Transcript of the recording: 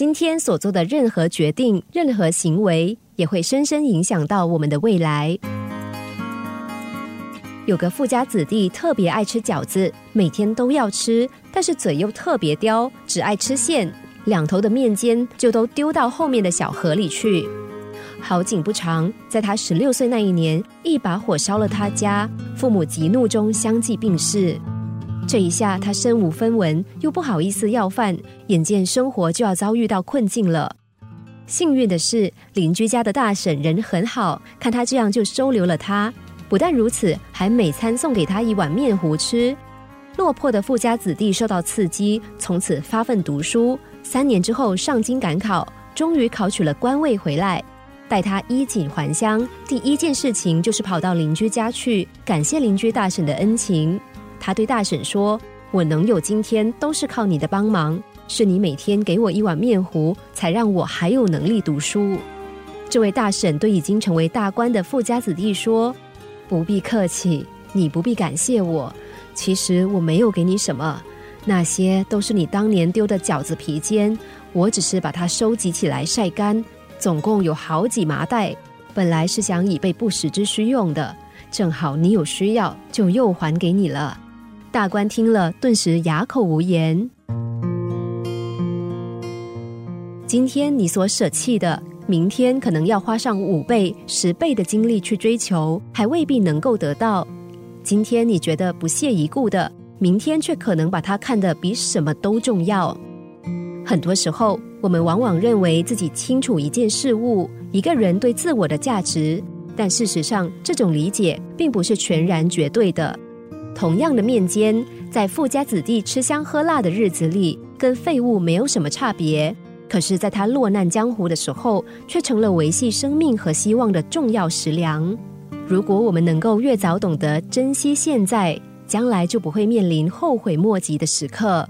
今天所做的任何决定、任何行为，也会深深影响到我们的未来。有个富家子弟特别爱吃饺子，每天都要吃，但是嘴又特别刁，只爱吃馅，两头的面尖就都丢到后面的小河里去。好景不长，在他十六岁那一年，一把火烧了他家，父母急怒中相继病逝。这一下他身无分文，又不好意思要饭，眼见生活就要遭遇到困境了。幸运的是，邻居家的大婶人很好，看他这样就收留了他。不但如此，还每餐送给他一碗面糊吃。落魄的富家子弟受到刺激，从此发奋读书。三年之后上京赶考，终于考取了官位回来。待他衣锦还乡，第一件事情就是跑到邻居家去感谢邻居大婶的恩情。他对大婶说：“我能有今天，都是靠你的帮忙，是你每天给我一碗面糊，才让我还有能力读书。”这位大婶对已经成为大官的富家子弟说。不必客气，你不必感谢我。其实我没有给你什么，那些都是你当年丢的饺子皮尖，我只是把它收集起来晒干，总共有好几麻袋。本来是想以备不时之需用的，正好你有需要，就又还给你了。大官听了，顿时哑口无言。今天你所舍弃的。明天可能要花上五倍、十倍的精力去追求，还未必能够得到。今天你觉得不屑一顾的，明天却可能把它看得比什么都重要。很多时候，我们往往认为自己清楚一件事物、一个人对自我的价值，但事实上，这种理解并不是全然绝对的。同样的面煎，在富家子弟吃香喝辣的日子里，跟废物没有什么差别。可是，在他落难江湖的时候，却成了维系生命和希望的重要食粮。如果我们能够越早懂得珍惜现在，将来就不会面临后悔莫及的时刻。